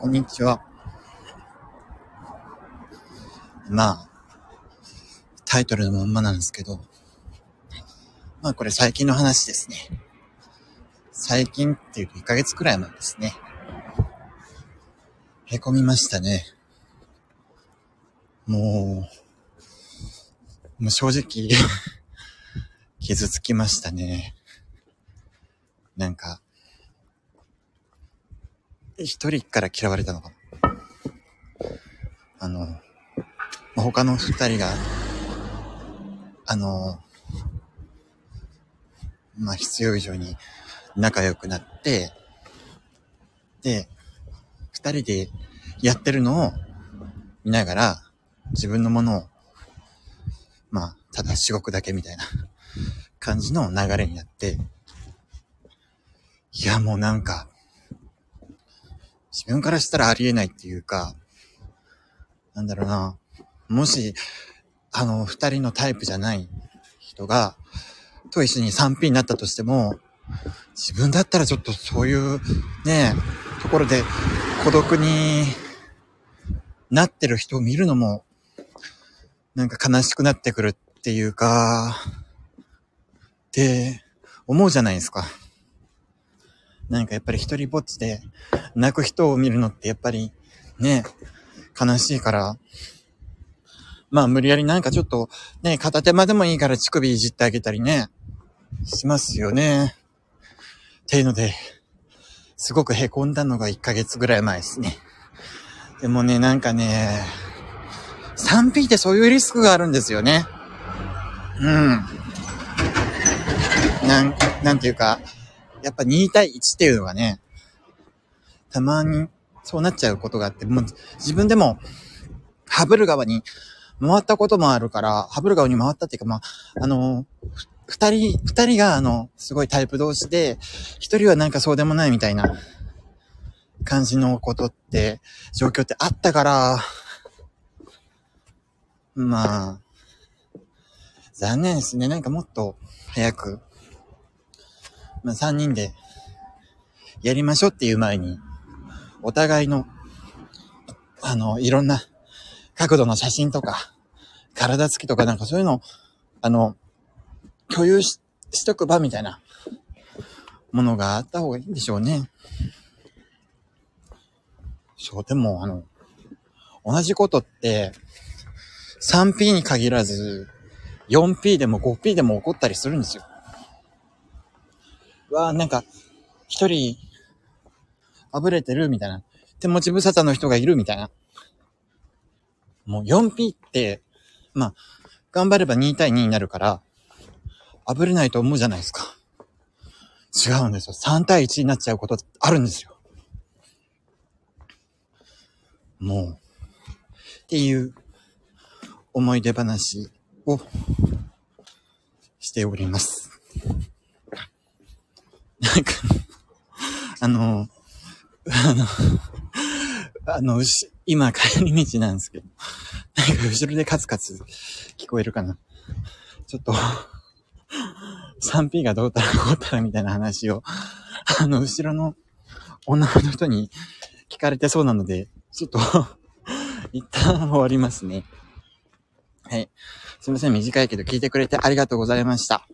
こんにちは。まあ、タイトルのまんまなんですけど、まあこれ最近の話ですね。最近っていうと1ヶ月くらい前ですね。へこみましたね。もう、もう正直 傷つきましたね。なんか、一人から嫌われたのかな。あの、他の二人が、あの、まあ、必要以上に仲良くなって、で、二人でやってるのを見ながら、自分のものを、まあ、ただしごくだけみたいな感じの流れになって、いや、もうなんか、自分からしたらありえないっていうか、なんだろうな、もし、あの、二人のタイプじゃない人が、と一緒に 3P になったとしても、自分だったらちょっとそういうね、ところで孤独になってる人を見るのも、なんか悲しくなってくるっていうか、って思うじゃないですか。なんかやっぱり一人ぼっちで泣く人を見るのってやっぱりね、悲しいから、まあ無理やりなんかちょっとね、片手間でもいいから乳首いじってあげたりね、しますよね。っていうので、すごく凹んだのが1ヶ月ぐらい前ですね。でもね、なんかね、3P ってそういうリスクがあるんですよね。うん。なん、なんていうか、やっぱ2対1っていうのがね、たまにそうなっちゃうことがあって、もう自分でも、ハブる側に回ったこともあるから、ハブる側に回ったっていうか、まあ、あの、二人、二人があの、すごいタイプ同士で、一人はなんかそうでもないみたいな感じのことって、状況ってあったから、まあ、残念ですね。なんかもっと早くまあ、3人でやりましょうっていう前に、お互いの、あの、いろんな角度の写真とか、体つきとかなんかそういうの、あの、共有ししとく場みたいなものがあった方がいいんでしょうね。そう、でも、あの、同じことって、3P に限らず、4P でも 5P でも起こったりするんですよ。わあ、なんか、一人、あぶれてるみたいな。手持ち無沙汰の人がいるみたいな。もう 4P って、まあ、頑張れば2対2になるから、あぶれないと思うじゃないですか。違うんですよ。3対1になっちゃうことあるんですよ。もう、っていう思い出話をしております。なんか、あの、あの、あの、今帰り道なんですけど、なんか後ろでカツカツ聞こえるかな。ちょっと、3P がどうたらこうたらみたいな話を、あの、後ろの女の人に聞かれてそうなので、ちょっと一旦終わりますね。はい。すみません、短いけど聞いてくれてありがとうございました。